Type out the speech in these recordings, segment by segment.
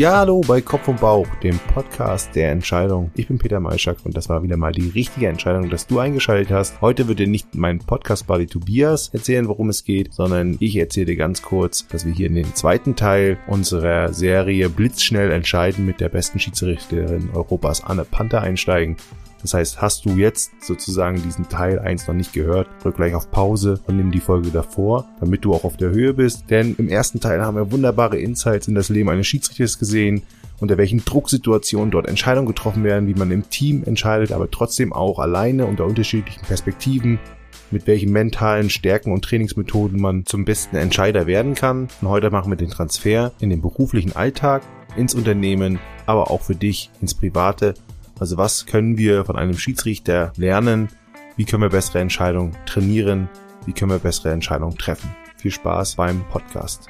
Ja, hallo bei Kopf und Bauch, dem Podcast der Entscheidung. Ich bin Peter Maischak und das war wieder mal die richtige Entscheidung, dass du eingeschaltet hast. Heute wird dir nicht mein Podcast-Buddy Tobias erzählen, worum es geht, sondern ich erzähle dir ganz kurz, dass wir hier in den zweiten Teil unserer Serie Blitzschnell entscheiden mit der besten Schiedsrichterin Europas Anne Panther einsteigen. Das heißt, hast du jetzt sozusagen diesen Teil 1 noch nicht gehört, drück gleich auf Pause und nimm die Folge davor, damit du auch auf der Höhe bist. Denn im ersten Teil haben wir wunderbare Insights in das Leben eines Schiedsrichters gesehen, unter welchen Drucksituationen dort Entscheidungen getroffen werden, wie man im Team entscheidet, aber trotzdem auch alleine unter unterschiedlichen Perspektiven, mit welchen mentalen Stärken und Trainingsmethoden man zum besten Entscheider werden kann. Und heute machen wir den Transfer in den beruflichen Alltag, ins Unternehmen, aber auch für dich ins Private also was können wir von einem Schiedsrichter lernen? Wie können wir bessere Entscheidungen trainieren? Wie können wir bessere Entscheidungen treffen? Viel Spaß beim Podcast.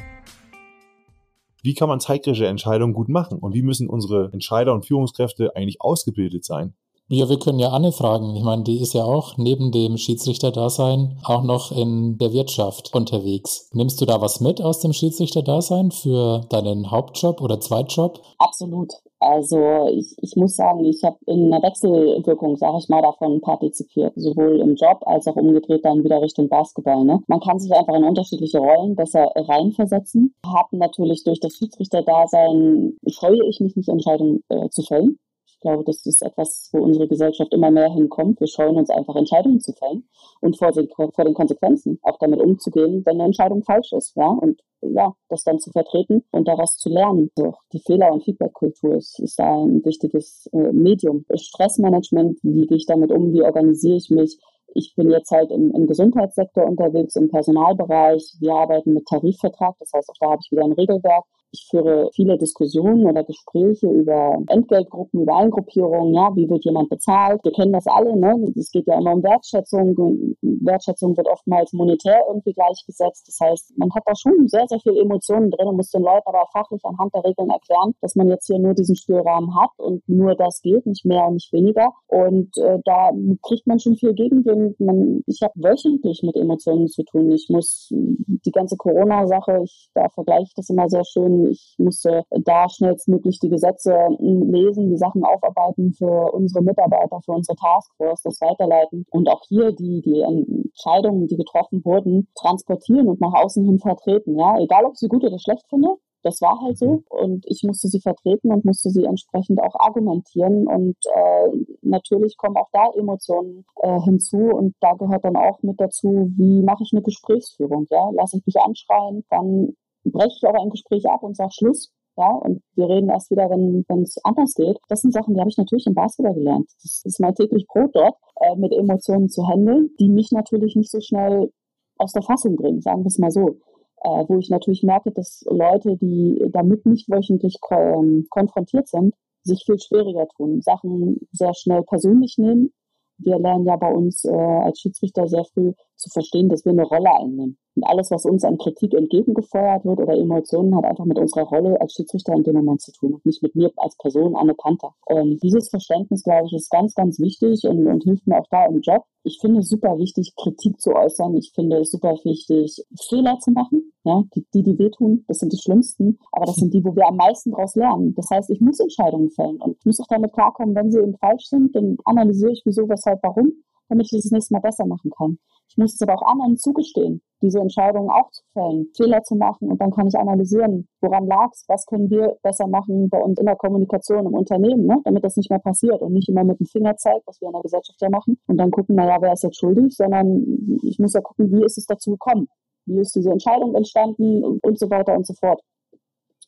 Wie kann man zeitkritische Entscheidungen gut machen? Und wie müssen unsere Entscheider und Führungskräfte eigentlich ausgebildet sein? Ja, wir können ja Anne fragen. Ich meine, die ist ja auch neben dem Schiedsrichter-Dasein auch noch in der Wirtschaft unterwegs. Nimmst du da was mit aus dem Schiedsrichter-Dasein für deinen Hauptjob oder Zweitjob? Absolut. Also ich, ich muss sagen, ich habe in einer Wechselwirkung, sage ich mal, davon partizipiert, sowohl im Job als auch umgedreht dann wieder Richtung Basketball. Ne? Man kann sich einfach in unterschiedliche Rollen besser reinversetzen. Haben natürlich durch das Schiedsrichter-Dasein scheue ich mich nicht, Entscheidungen äh, zu fällen. Ich glaube, das ist etwas, wo unsere Gesellschaft immer mehr hinkommt. Wir scheuen uns einfach, Entscheidungen zu fällen und vor den, vor den Konsequenzen auch damit umzugehen, wenn eine Entscheidung falsch ist. Ja? Und ja, das dann zu vertreten und daraus zu lernen. So, die Fehler- und Feedbackkultur ist, ist da ein wichtiges äh, Medium. Stressmanagement, wie gehe ich damit um, wie organisiere ich mich, ich bin jetzt halt im, im, Gesundheitssektor unterwegs, im Personalbereich. Wir arbeiten mit Tarifvertrag, das heißt, auch da habe ich wieder ein Regelwerk. Ich führe viele Diskussionen oder Gespräche über Entgeltgruppen, über Eingruppierungen, ja, wie wird jemand bezahlt? Wir kennen das alle, ne? Es geht ja immer um Wertschätzung. Wertschätzung wird oftmals monetär irgendwie gleichgesetzt. Das heißt, man hat da schon sehr, sehr viel Emotionen drin und muss den Leuten aber fachlich anhand der Regeln erklären, dass man jetzt hier nur diesen Spielrahmen hat und nur das geht, nicht mehr und nicht weniger. Und äh, da kriegt man schon viel Gegenwind. Man, ich habe wöchentlich mit Emotionen zu tun. Ich muss die ganze Corona-Sache, ich da vergleiche ich das immer sehr schön ich musste da schnellstmöglich die Gesetze hm, lesen, die Sachen aufarbeiten für unsere Mitarbeiter, für unsere Taskforce, das weiterleiten. Und auch hier die, die Entscheidungen, die getroffen wurden, transportieren und nach außen hin vertreten. Ja, egal ob ich sie gut oder schlecht finde, das war halt so. Mhm. und ich musste sie vertreten und musste sie entsprechend auch argumentieren. Und äh, natürlich kommen auch da Emotionen äh, hinzu. Und da gehört dann auch mit dazu, wie mache ich eine Gesprächsführung, ja, lasse ich mich anschreien, dann breche ich auch ein Gespräch ab und sage Schluss. Ja, und wir reden erst wieder, wenn es anders geht. Das sind Sachen, die habe ich natürlich im Basketball gelernt. Das ist mein täglich Brot dort, äh, mit Emotionen zu handeln, die mich natürlich nicht so schnell aus der Fassung bringen, sagen wir es mal so. Äh, wo ich natürlich merke, dass Leute, die damit nicht wöchentlich ähm, konfrontiert sind, sich viel schwieriger tun, Sachen sehr schnell persönlich nehmen. Wir lernen ja bei uns äh, als Schiedsrichter sehr früh zu verstehen, dass wir eine Rolle einnehmen. Und alles, was uns an Kritik entgegengefeuert wird oder Emotionen, hat einfach mit unserer Rolle als Schiedsrichter in dem Moment zu tun und nicht mit mir als Person, Anne Panther. Und dieses Verständnis, glaube ich, ist ganz, ganz wichtig und, und hilft mir auch da im Job. Ich finde es super wichtig, Kritik zu äußern. Ich finde es super wichtig, Fehler zu machen. Ja, die, die, die wehtun, das sind die schlimmsten, aber das sind die, wo wir am meisten daraus lernen. Das heißt, ich muss Entscheidungen fällen und ich muss auch damit klarkommen, wenn sie eben falsch sind, dann analysiere ich wieso, weshalb, warum damit ich das nächste Mal besser machen kann. Ich muss es aber auch anderen zugestehen, diese Entscheidungen auch zu fällen, Fehler zu machen und dann kann ich analysieren, woran lag es, was können wir besser machen bei uns in der Kommunikation im Unternehmen, ne? damit das nicht mehr passiert und nicht immer mit dem Finger zeigt, was wir in der Gesellschaft ja machen und dann gucken, naja, wer ist jetzt schuldig, sondern ich muss ja gucken, wie ist es dazu gekommen, wie ist diese Entscheidung entstanden und so weiter und so fort.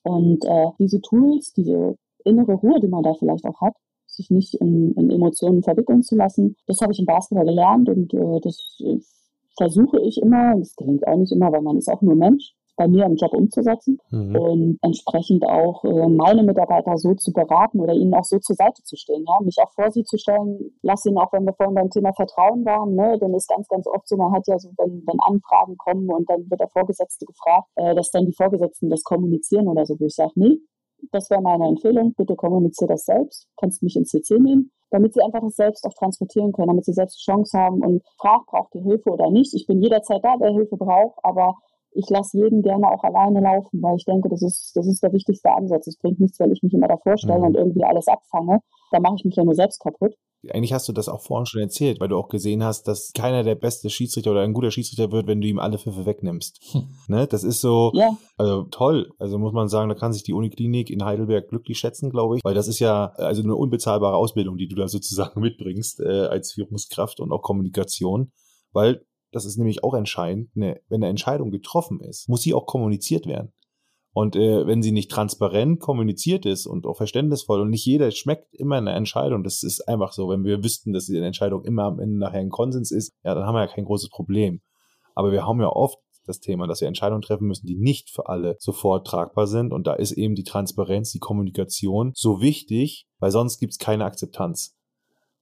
Und äh, diese Tools, diese innere Ruhe, die man da vielleicht auch hat, sich nicht in, in Emotionen verwickeln zu lassen. Das habe ich im Basketball gelernt und äh, das äh, versuche ich immer, das gelingt auch nicht immer, weil man ist auch nur Mensch, bei mir im Job umzusetzen mhm. und entsprechend auch äh, meine Mitarbeiter so zu beraten oder ihnen auch so zur Seite zu stehen, ja, mich auch vor sie zu stellen, lass ihnen auch, wenn wir vorhin beim Thema Vertrauen waren, ne, denn ist ganz, ganz oft so, man hat ja so, wenn, wenn Anfragen kommen und dann wird der Vorgesetzte gefragt, äh, dass dann die Vorgesetzten das kommunizieren oder so, wo ich sage, nee, das wäre meine Empfehlung. Bitte kommuniziere das selbst. Kannst mich ins CC nehmen, damit sie einfach das selbst auch transportieren können, damit sie selbst die Chance haben und frag, braucht ihr Hilfe oder nicht. Ich bin jederzeit da, wer Hilfe braucht, aber ich lasse jeden gerne auch alleine laufen, weil ich denke, das ist, das ist der wichtigste Ansatz. Es bringt nichts, wenn ich mich immer davor stelle mhm. und irgendwie alles abfange. Da mache ich mich ja nur selbst kaputt. Eigentlich hast du das auch vorhin schon erzählt, weil du auch gesehen hast, dass keiner der beste Schiedsrichter oder ein guter Schiedsrichter wird, wenn du ihm alle Pfiffe wegnimmst. Hm. Ne? Das ist so, ja. also toll. Also muss man sagen, da kann sich die Uniklinik in Heidelberg glücklich schätzen, glaube ich, weil das ist ja also eine unbezahlbare Ausbildung, die du da sozusagen mitbringst äh, als Führungskraft und auch Kommunikation, weil das ist nämlich auch entscheidend, ne, wenn eine Entscheidung getroffen ist, muss sie auch kommuniziert werden. Und äh, wenn sie nicht transparent kommuniziert ist und auch verständnisvoll und nicht jeder schmeckt immer eine Entscheidung, das ist einfach so. Wenn wir wüssten, dass die Entscheidung immer am Ende nachher ein Konsens ist, ja, dann haben wir ja kein großes Problem. Aber wir haben ja oft das Thema, dass wir Entscheidungen treffen müssen, die nicht für alle sofort tragbar sind. Und da ist eben die Transparenz, die Kommunikation so wichtig, weil sonst gibt es keine Akzeptanz.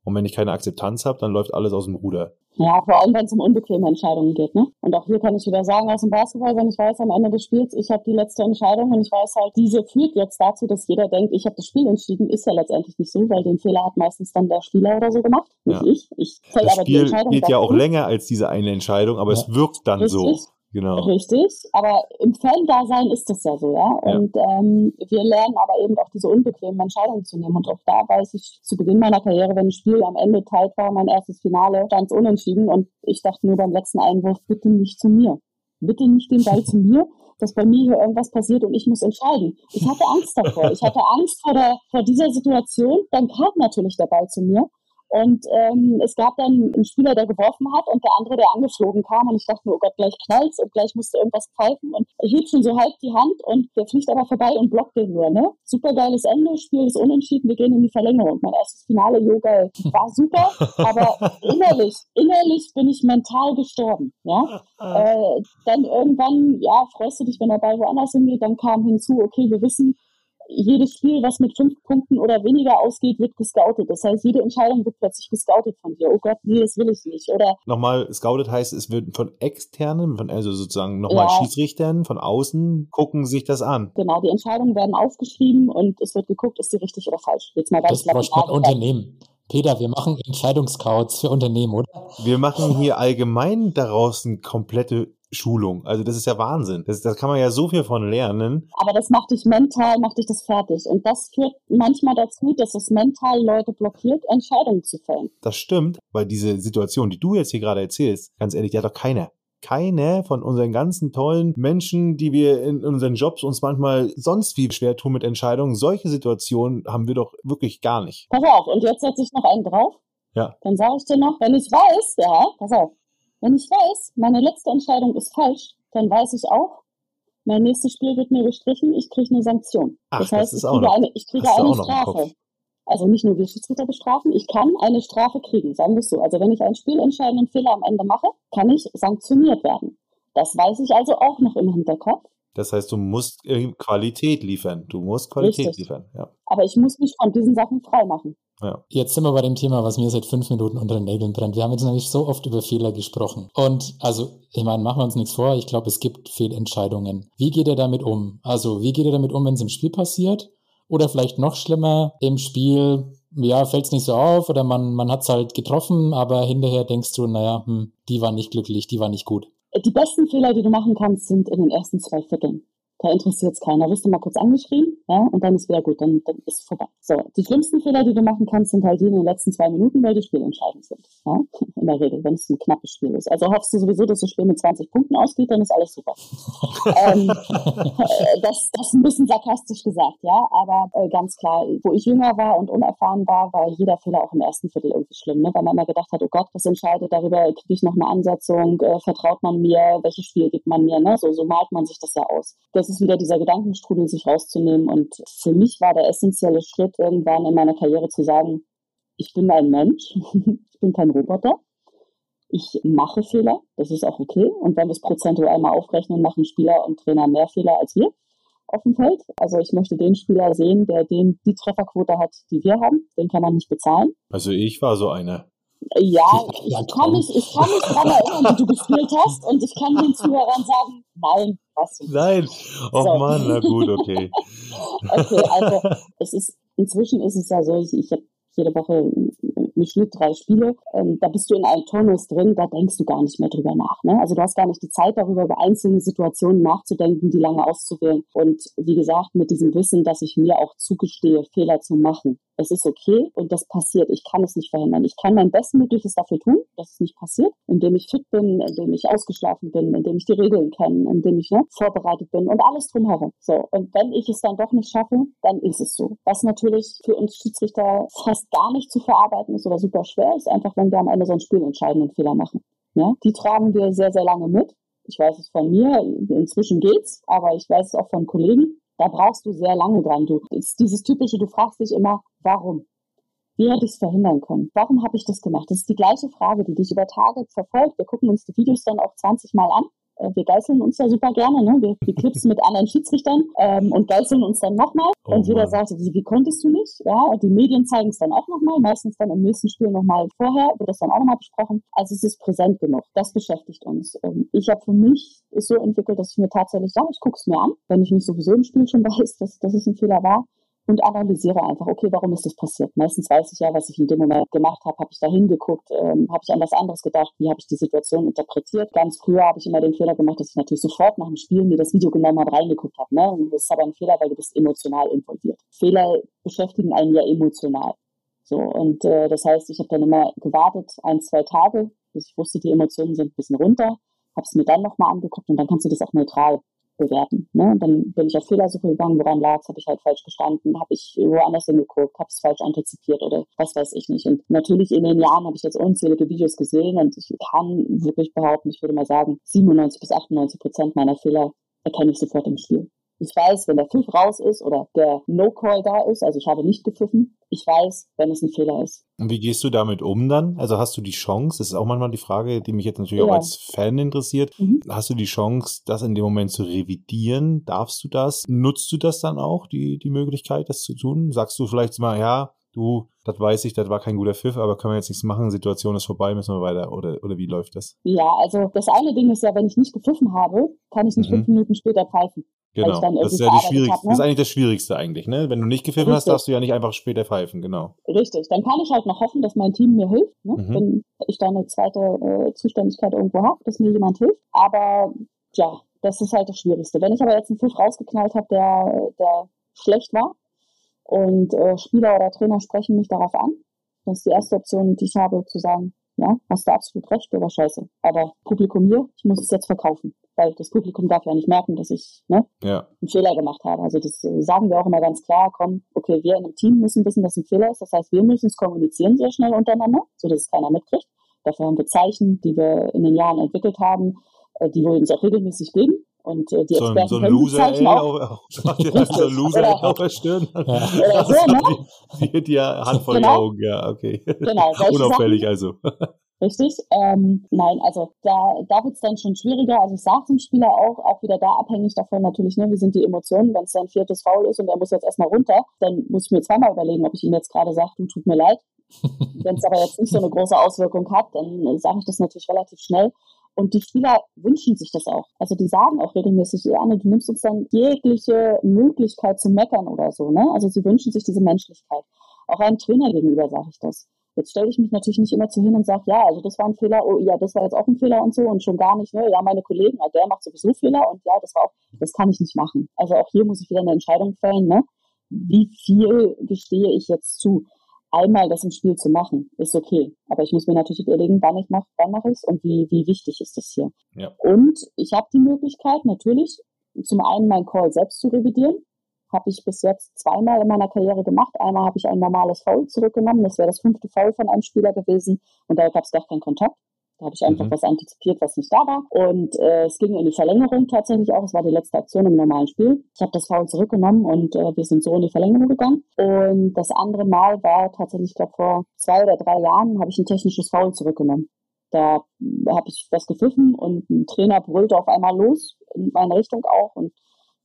Und wenn ich keine Akzeptanz habe, dann läuft alles aus dem Ruder. Ja, vor allem, wenn es um unbequeme Entscheidungen geht. Ne? Und auch hier kann ich wieder sagen, aus dem Basketball, wenn ich weiß, am Ende des Spiels, ich habe die letzte Entscheidung und ich weiß halt, diese führt jetzt dazu, dass jeder denkt, ich habe das Spiel entschieden, ist ja letztendlich nicht so, weil den Fehler hat meistens dann der Spieler oder so gemacht, nicht ja. ich. Ich fäll aber Spiel die Entscheidung geht ja auch länger als diese eine Entscheidung, aber ja. es wirkt dann Richtig. so. Genau. Richtig, aber im Fan-Dasein ist das ja so, ja. Und ja. Ähm, wir lernen aber eben auch diese unbequemen Entscheidungen zu nehmen. Und auch da weiß ich zu Beginn meiner Karriere, wenn ein Spiel am Ende teilt war, mein erstes Finale, es unentschieden und ich dachte nur beim letzten Einwurf, bitte nicht zu mir. Bitte nicht den Ball zu mir, dass bei mir hier irgendwas passiert und ich muss entscheiden. Ich hatte Angst davor. Ich hatte Angst vor, der, vor dieser Situation. Dann kam natürlich der Ball zu mir. Und ähm, es gab dann einen Spieler, der geworfen hat und der andere, der angeflogen kam. Und ich dachte mir, oh Gott, gleich knallt's und gleich musste irgendwas pfeifen. Und er hielt schon so halb die Hand und der fliegt aber vorbei und blockt den nur. Ne? Super geiles Ende, Spiel ist unentschieden, wir gehen in die Verlängerung. Mein erstes Finale, Yoga, war super, aber innerlich, innerlich bin ich mental gestorben. Ja? Äh, dann irgendwann, ja, freust du dich, wenn der Ball woanders hingeht. Dann kam hinzu, okay, wir wissen, jedes Spiel, was mit fünf Punkten oder weniger ausgeht, wird gescoutet. Das heißt, jede Entscheidung wird plötzlich gescoutet von dir. Oh Gott, nee, das will ich nicht. Oder nochmal, scoutet heißt, es wird von externen, von also sozusagen nochmal ja. Schiedsrichtern von außen gucken sich das an. Genau, die Entscheidungen werden aufgeschrieben und es wird geguckt, ist die richtig oder falsch. Jetzt mal ganz das klar. Unternehmen. Peter, wir machen Entscheidungscouts für Unternehmen, oder? Wir machen hier allgemein daraus eine komplette Schulung. Also das ist ja Wahnsinn. Das, das kann man ja so viel von lernen. Aber das macht dich mental, macht dich das fertig. Und das führt manchmal dazu, dass es mental Leute blockiert, Entscheidungen zu fällen. Das stimmt, weil diese Situation, die du jetzt hier gerade erzählst, ganz ehrlich, die hat doch keiner keine von unseren ganzen tollen Menschen, die wir in unseren Jobs uns manchmal sonst wie schwer tun mit Entscheidungen, solche Situationen haben wir doch wirklich gar nicht. Pass auf, und jetzt setze ich noch einen drauf. Ja. Dann sage ich dir noch, wenn ich weiß, ja, pass auf, wenn ich weiß, meine letzte Entscheidung ist falsch, dann weiß ich auch, mein nächstes Spiel wird mir gestrichen, ich kriege eine Sanktion. Ach, das heißt, das ich, kriege eine, ich kriege eine Strafe. Also nicht nur wir Schiedsrichter bestrafen, ich kann eine Strafe kriegen, sagen wir es so. Also wenn ich einen spielentscheidenden Fehler am Ende mache, kann ich sanktioniert werden. Das weiß ich also auch noch im Hinterkopf. Das heißt, du musst Qualität liefern. Du musst Qualität Richtig. liefern, ja. Aber ich muss mich von diesen Sachen freimachen. Ja. Jetzt sind wir bei dem Thema, was mir seit fünf Minuten unter den Nägeln brennt. Wir haben jetzt nämlich so oft über Fehler gesprochen. Und also, ich meine, machen wir uns nichts vor. Ich glaube, es gibt Fehlentscheidungen. Wie geht ihr damit um? Also, wie geht ihr damit um, wenn es im Spiel passiert? Oder vielleicht noch schlimmer, im Spiel, ja, fällt es nicht so auf oder man, man hat es halt getroffen, aber hinterher denkst du, naja, hm, die war nicht glücklich, die war nicht gut. Die besten Fehler, die du machen kannst, sind in den ersten zwei Vierteln da interessiert es keiner. Wirst du mal kurz angeschrieben, ja, und dann ist wieder gut, dann, dann ist es vorbei. So, die schlimmsten Fehler, die du machen kannst, sind halt die in den letzten zwei Minuten, weil die spielentscheidend sind. Ja, in der Regel, wenn es ein knappes Spiel ist. Also hoffst du sowieso, dass das Spiel mit 20 Punkten ausgeht, dann ist alles super. ähm, äh, das, das ein bisschen sarkastisch gesagt, ja, aber äh, ganz klar, wo ich jünger war und unerfahren war, war jeder Fehler auch im ersten Viertel irgendwie schlimm, ne? weil man immer gedacht hat, oh Gott, was entscheidet darüber, kriege ich noch eine Ansetzung, äh, vertraut man mir, welches Spiel gibt man mir, ne? so, so malt man sich das ja aus. Das ist wieder dieser Gedankenstrudel sich rauszunehmen. Und für mich war der essentielle Schritt irgendwann in meiner Karriere zu sagen, ich bin ein Mensch, ich bin kein Roboter. Ich mache Fehler, das ist auch okay. Und wenn wir es prozentual mal aufrechnen, machen Spieler und Trainer mehr Fehler als wir auf dem Feld. Also ich möchte den Spieler sehen, der den, die Trefferquote hat, die wir haben. Den kann man nicht bezahlen. Also ich war so einer. Ja, ich kann mich, ich kann mich daran erinnern, wie du gespielt hast und ich kann den Zuhörern sagen, nein, was du Nein, oh so. Mann, na gut, okay. okay, also es ist, inzwischen ist es ja so, ich, ich habe jede Woche im Schnitt drei Spiele. Ähm, da bist du in einem Turnus drin, da denkst du gar nicht mehr drüber nach. Ne? Also du hast gar nicht die Zeit darüber, über einzelne Situationen nachzudenken, die lange auszuwählen. Und wie gesagt, mit diesem Wissen, dass ich mir auch zugestehe, Fehler zu machen. Es ist okay und das passiert. Ich kann es nicht verhindern. Ich kann mein Bestmögliches dafür tun, dass es nicht passiert, indem ich fit bin, indem ich ausgeschlafen bin, indem ich die Regeln kenne, indem ich ne, vorbereitet bin und alles drumherum. So. Und wenn ich es dann doch nicht schaffe, dann ist es so. Was natürlich für uns Schiedsrichter fast gar nicht zu verarbeiten ist oder super schwer ist, einfach wenn wir am Ende so ein Spiel entscheidenden Fehler machen. Ja? Die tragen wir sehr, sehr lange mit. Ich weiß es von mir, inzwischen geht's, aber ich weiß es auch von Kollegen. Da brauchst du sehr lange dran. Du, ist dieses typische, du fragst dich immer, warum? Wie hätte ich es verhindern können? Warum habe ich das gemacht? Das ist die gleiche Frage, die dich über Tage verfolgt. Wir gucken uns die Videos dann auch 20 Mal an wir geißeln uns ja super gerne, ne? Wir, wir klipsen mit anderen Schiedsrichtern ähm, und geißeln uns dann nochmal. Oh, und jeder sagt, wie, wie konntest du nicht? Ja, und die Medien zeigen es dann auch nochmal, meistens dann im nächsten Spiel nochmal vorher, wird das dann auch nochmal besprochen. Also es ist präsent genug. Das beschäftigt uns. Ähm, ich habe für mich ist so entwickelt, dass ich mir tatsächlich sage, ich gucke es mir an, wenn ich nicht sowieso im Spiel schon weiß, dass, dass es ein Fehler war und analysiere einfach, okay, warum ist das passiert? Meistens weiß ich ja, was ich in dem Moment gemacht habe. Habe ich da hingeguckt? Ähm, habe ich an was anderes gedacht? Wie habe ich die Situation interpretiert? Ganz früher habe ich immer den Fehler gemacht, dass ich natürlich sofort nach dem Spiel mir das Video genommen habe, reingeguckt habe. Ne? Das ist aber ein Fehler, weil du bist emotional involviert. Fehler beschäftigen einen ja emotional. So, und äh, das heißt, ich habe dann immer gewartet, ein, zwei Tage, bis ich wusste, die Emotionen sind ein bisschen runter, habe es mir dann nochmal angeguckt und dann kannst du das auch neutral bewerten. Ne? Und dann bin ich auf Fehlersuche gegangen, woran lag es, habe ich halt falsch gestanden, habe ich woanders hingeguckt, habe es falsch antizipiert oder was weiß ich nicht. Und natürlich in den Jahren habe ich jetzt unzählige Videos gesehen und ich kann wirklich behaupten, ich würde mal sagen, 97 bis 98 Prozent meiner Fehler erkenne ich sofort im Spiel. Ich weiß, wenn der Pfiff raus ist oder der No-Call da ist, also ich habe nicht gepfiffen, ich weiß, wenn es ein Fehler ist. Und wie gehst du damit um dann? Also hast du die Chance, das ist auch manchmal die Frage, die mich jetzt natürlich ja. auch als Fan interessiert, mhm. hast du die Chance, das in dem Moment zu revidieren? Darfst du das? Nutzt du das dann auch, die, die Möglichkeit, das zu tun? Sagst du vielleicht mal, ja, du, das weiß ich, das war kein guter Pfiff, aber können wir jetzt nichts machen, Situation ist vorbei, müssen wir weiter oder, oder wie läuft das? Ja, also das eine Ding ist ja, wenn ich nicht gepfiffen habe, kann ich nicht mhm. fünf Minuten später pfeifen. Genau, das ist ja die schwierigste, hab, ne? das ist eigentlich das Schwierigste eigentlich, ne? Wenn du nicht gefilmt hast, darfst du ja nicht einfach später pfeifen, genau. Richtig, dann kann ich halt noch hoffen, dass mein Team mir hilft, ne? Mhm. wenn ich da eine zweite äh, Zuständigkeit irgendwo habe, dass mir jemand hilft. Aber ja, das ist halt das Schwierigste. Wenn ich aber jetzt einen Pfiff rausgeknallt habe, der, der schlecht war und äh, Spieler oder Trainer sprechen mich darauf an, das ist die erste Option, die ich habe, zu sagen, ja, hast du absolut recht, der war scheiße. Aber Publikum hier, ich muss es jetzt verkaufen weil das Publikum darf ja nicht merken, dass ich ne, ja. einen Fehler gemacht habe. Also das äh, sagen wir auch immer ganz klar, komm, okay, wir in einem Team müssen wissen, dass ein Fehler ist. Das heißt, wir müssen es kommunizieren sehr schnell untereinander, sodass es keiner mitkriegt. Dafür haben wir Zeichen, die wir in den Jahren entwickelt haben, äh, die wir uns auch regelmäßig geben. Und äh, die so, Experten so ein Loser Zeichen auch. auch so ein Loser auf der Stirn. Ja. Oder so, ne? Die, die, die Hand voll genau. Augen, ja, okay. Genau. Unauffällig also. Richtig? Ähm, nein, also da, da wird es dann schon schwieriger. Also ich sage dem Spieler auch, auch wieder da abhängig davon natürlich, ne, wie sind die Emotionen, wenn es sein viertes Foul ist und er muss jetzt erstmal runter, dann muss ich mir zweimal überlegen, ob ich ihm jetzt gerade sage, du tut mir leid. wenn es aber jetzt nicht so eine große Auswirkung hat, dann sage ich das natürlich relativ schnell. Und die Spieler wünschen sich das auch. Also die sagen auch regelmäßig, Anne, du nimmst uns dann jegliche Möglichkeit zu meckern oder so. Ne? Also sie wünschen sich diese Menschlichkeit. Auch einem Trainer gegenüber sage ich das. Jetzt stelle ich mich natürlich nicht immer zu hin und sage, ja, also das war ein Fehler, oh ja, das war jetzt auch ein Fehler und so und schon gar nicht, ne, ja, meine Kollegen, der macht sowieso Fehler und ja, das war auch, das kann ich nicht machen. Also auch hier muss ich wieder eine Entscheidung fällen, ne? Wie viel gestehe ich jetzt zu? Einmal das im Spiel zu machen, ist okay. Aber ich muss mir natürlich überlegen, wann ich mache, wann mache ich es und wie, wie wichtig ist das hier. Ja. Und ich habe die Möglichkeit, natürlich, zum einen meinen Call selbst zu revidieren habe ich bis jetzt zweimal in meiner Karriere gemacht. Einmal habe ich ein normales Foul zurückgenommen. Das wäre das fünfte Foul von einem Spieler gewesen. Und da gab es gar keinen Kontakt. Da habe ich einfach mhm. was antizipiert, was nicht da war. Und äh, es ging in die Verlängerung tatsächlich auch. Es war die letzte Aktion im normalen Spiel. Ich habe das Foul zurückgenommen und äh, wir sind so in die Verlängerung gegangen. Und das andere Mal war tatsächlich, ich glaube, vor zwei oder drei Jahren habe ich ein technisches Foul zurückgenommen. Da habe ich was gepfiffen und ein Trainer brüllte auf einmal los, in meine Richtung auch. Und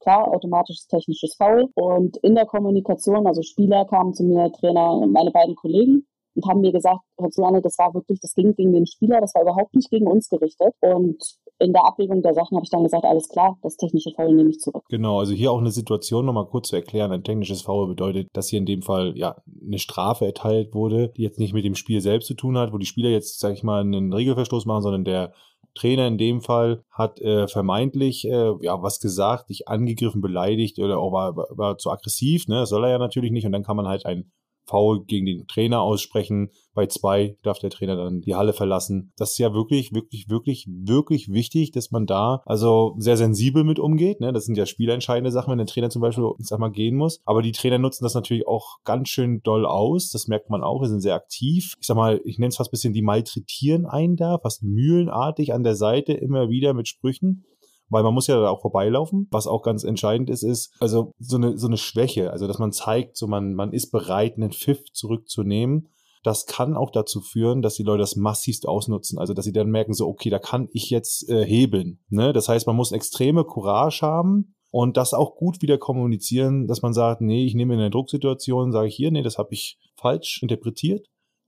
klar, automatisches technisches Foul. Und in der Kommunikation, also Spieler kamen zu mir, Trainer, meine beiden Kollegen und haben mir gesagt, Herr Susanne, das war wirklich, das ging gegen den Spieler, das war überhaupt nicht gegen uns gerichtet. Und in der Abwägung der Sachen habe ich dann gesagt, alles klar, das technische Foul nehme ich zurück. Genau, also hier auch eine Situation nochmal kurz zu erklären. Ein technisches Foul bedeutet, dass hier in dem Fall ja eine Strafe erteilt wurde, die jetzt nicht mit dem Spiel selbst zu tun hat, wo die Spieler jetzt, sag ich mal, einen Regelverstoß machen, sondern der Trainer in dem Fall hat äh, vermeintlich äh, ja was gesagt, dich angegriffen, beleidigt oder auch war, war zu aggressiv, ne? Das soll er ja natürlich nicht und dann kann man halt ein Foul gegen den Trainer aussprechen. Bei zwei darf der Trainer dann die Halle verlassen. Das ist ja wirklich, wirklich, wirklich, wirklich wichtig, dass man da also sehr sensibel mit umgeht. Ne? Das sind ja spielentscheidende Sachen, wenn der Trainer zum Beispiel, ich sag mal, gehen muss. Aber die Trainer nutzen das natürlich auch ganz schön doll aus. Das merkt man auch. Wir sind sehr aktiv. Ich sag mal, ich nenne es fast bisschen die malträtieren einen da, fast mühlenartig an der Seite immer wieder mit Sprüchen weil man muss ja da auch vorbeilaufen. Was auch ganz entscheidend ist, ist also so eine, so eine Schwäche, also dass man zeigt, so man, man ist bereit, einen Pfiff zurückzunehmen. Das kann auch dazu führen, dass die Leute das massivst ausnutzen. Also, dass sie dann merken, so, okay, da kann ich jetzt äh, hebeln. Ne? Das heißt, man muss extreme Courage haben und das auch gut wieder kommunizieren, dass man sagt, nee, ich nehme in der Drucksituation, sage ich hier, nee, das habe ich falsch interpretiert,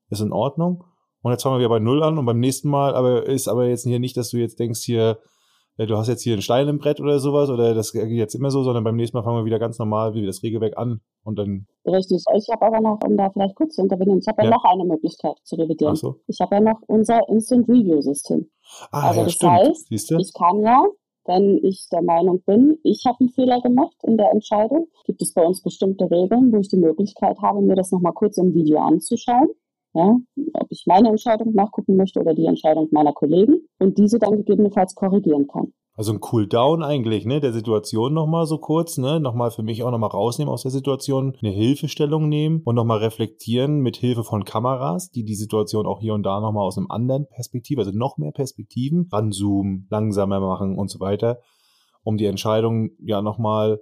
ist in Ordnung. Und jetzt fangen wir wieder bei Null an und beim nächsten Mal, aber ist aber jetzt hier nicht, dass du jetzt denkst, hier, du hast jetzt hier einen Stein im Brett oder sowas oder das geht jetzt immer so, sondern beim nächsten Mal fangen wir wieder ganz normal wie das Regelwerk an und dann. Richtig. Ich habe aber noch, um da vielleicht kurz zu intervenieren, ich habe ja. ja. noch eine Möglichkeit zu revidieren. Ach so. Ich habe ja noch unser Instant Review System. Ah, also ja, das stimmt. heißt, Siehste? ich kann ja, wenn ich der Meinung bin, ich habe einen Fehler gemacht in der Entscheidung, gibt es bei uns bestimmte Regeln, wo ich die Möglichkeit habe, mir das nochmal kurz im Video anzuschauen ja, ob ich meine Entscheidung nachgucken möchte oder die Entscheidung meiner Kollegen und diese dann gegebenenfalls korrigieren kann. Also ein Cooldown eigentlich, ne, der Situation nochmal so kurz, ne, nochmal für mich auch nochmal rausnehmen aus der Situation, eine Hilfestellung nehmen und nochmal reflektieren mit Hilfe von Kameras, die die Situation auch hier und da nochmal aus einem anderen Perspektiv, also noch mehr Perspektiven, ranzoomen, langsamer machen und so weiter, um die Entscheidung ja nochmal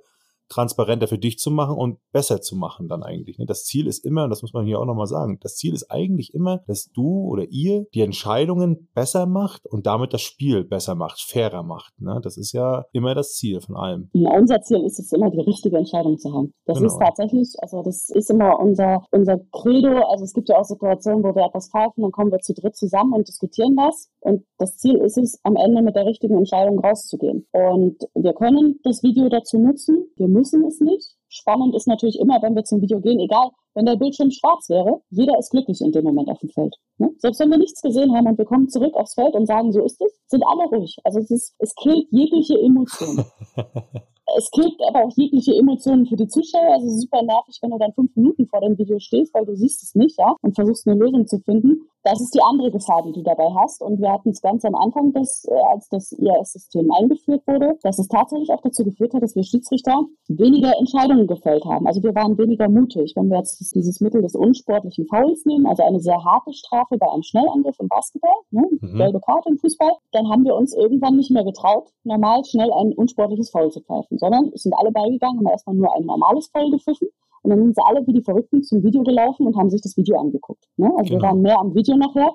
transparenter für dich zu machen und besser zu machen dann eigentlich. Ne? Das Ziel ist immer, und das muss man hier auch nochmal sagen, das Ziel ist eigentlich immer, dass du oder ihr die Entscheidungen besser macht und damit das Spiel besser macht, fairer macht. Ne? Das ist ja immer das Ziel von allem. Ja, unser Ziel ist es immer, die richtige Entscheidung zu haben. Das genau. ist tatsächlich, also das ist immer unser, unser Credo. Also es gibt ja auch Situationen, wo wir etwas pfeifen, dann kommen wir zu dritt zusammen und diskutieren das. Und das Ziel ist es, am Ende mit der richtigen Entscheidung rauszugehen. Und wir können das Video dazu nutzen. Wir müssen es nicht. Spannend ist natürlich immer, wenn wir zum Video gehen, egal, wenn der Bildschirm schwarz wäre, jeder ist glücklich in dem Moment auf dem Feld. Ne? Selbst wenn wir nichts gesehen haben und wir kommen zurück aufs Feld und sagen, so ist es, sind alle ruhig. Also es, ist, es killt jegliche Emotion. es killt aber auch jegliche Emotionen für die Zuschauer. Also super nervig, wenn du dann fünf Minuten vor dem Video stehst, weil du siehst es nicht, ja, und versuchst eine Lösung zu finden. Das ist die andere Gefahr, die du dabei hast. Und wir hatten es ganz am Anfang, des, äh, als das IAS-System eingeführt wurde, dass es tatsächlich auch dazu geführt hat, dass wir Schiedsrichter weniger Entscheidungen gefällt haben. Also wir waren weniger mutig. Wenn wir jetzt dieses Mittel des unsportlichen Fouls nehmen, also eine sehr harte Strafe bei einem Schnellangriff im Basketball, ne, mhm. gelbe Karte im Fußball, dann haben wir uns irgendwann nicht mehr getraut, normal schnell ein unsportliches Foul zu pfeifen, sondern es sind alle beigegangen, haben erstmal nur ein normales Foul gepfiffen und dann sind sie alle wie die Verrückten zum Video gelaufen und haben sich das Video angeguckt. Ne? Also genau. wir waren mehr am Video nachher,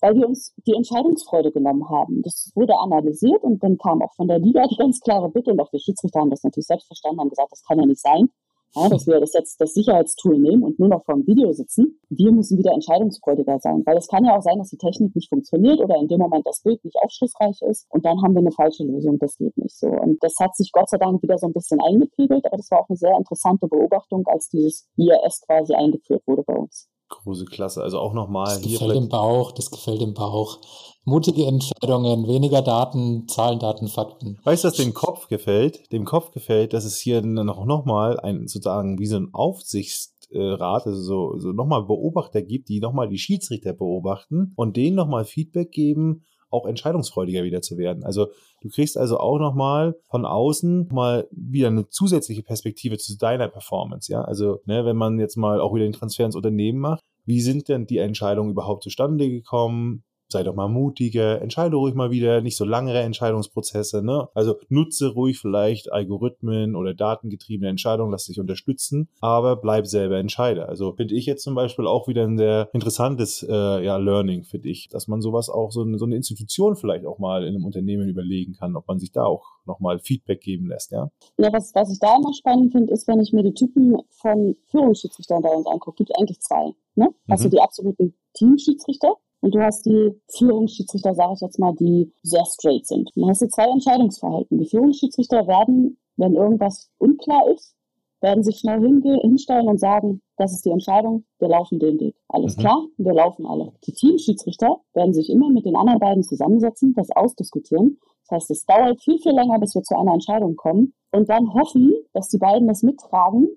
weil wir uns die Entscheidungsfreude genommen haben. Das wurde analysiert und dann kam auch von der Liga die ganz klare Bitte und auch wir Schiedsrichter haben das natürlich selbst verstanden, haben gesagt, das kann ja nicht sein ja, dass wir das jetzt das Sicherheitstool nehmen und nur noch vor dem Video sitzen. Wir müssen wieder entscheidungsfreudiger sein, weil es kann ja auch sein, dass die Technik nicht funktioniert oder in dem Moment das Bild nicht aufschlussreich ist und dann haben wir eine falsche Lösung. Das geht nicht so. Und das hat sich Gott sei Dank wieder so ein bisschen eingepegelt, aber das war auch eine sehr interessante Beobachtung, als dieses IRS quasi eingeführt wurde bei uns. Große Klasse. Also auch nochmal das hier. Das gefällt im Bauch, das gefällt im Bauch. Mutige Entscheidungen, weniger Daten, Zahlen, Daten, Fakten. Weißt du, was dem Kopf gefällt? Dem Kopf gefällt, dass es hier noch, noch mal ein, sozusagen wie so ein Aufsichtsrat, also so, so nochmal Beobachter gibt, die nochmal die Schiedsrichter beobachten und denen nochmal Feedback geben, auch entscheidungsfreudiger wieder zu werden. Also du kriegst also auch nochmal von außen mal wieder eine zusätzliche Perspektive zu deiner Performance, ja. Also, ne, wenn man jetzt mal auch wieder den Transfer ins Unternehmen macht, wie sind denn die Entscheidungen überhaupt zustande gekommen? Sei doch mal mutiger, entscheide ruhig mal wieder, nicht so langere Entscheidungsprozesse, ne? Also nutze ruhig vielleicht Algorithmen oder datengetriebene Entscheidungen, lass dich unterstützen, aber bleib selber Entscheider. Also finde ich jetzt zum Beispiel auch wieder ein sehr interessantes äh, ja, Learning für dich, dass man sowas auch so eine, so eine Institution vielleicht auch mal in einem Unternehmen überlegen kann, ob man sich da auch nochmal Feedback geben lässt, ja? Ja, was, was ich da immer spannend finde, ist, wenn ich mir die Typen von Führungsschiedsrichtern bei uns angucke, gibt es eigentlich zwei. Ne? Also mhm. die absoluten Teamschiedsrichter, und du hast die Führungsschiedsrichter, sage ich jetzt mal, die sehr straight sind. Dann hast du zwei Entscheidungsverhalten. Die Führungsschiedsrichter werden, wenn irgendwas unklar ist, werden sich schnell hinstellen und sagen, das ist die Entscheidung, wir laufen den Weg. Alles mhm. klar, wir laufen alle. Die Teamschiedsrichter werden sich immer mit den anderen beiden zusammensetzen, das ausdiskutieren. Das heißt, es dauert viel, viel länger, bis wir zu einer Entscheidung kommen und dann hoffen, dass die beiden das mittragen,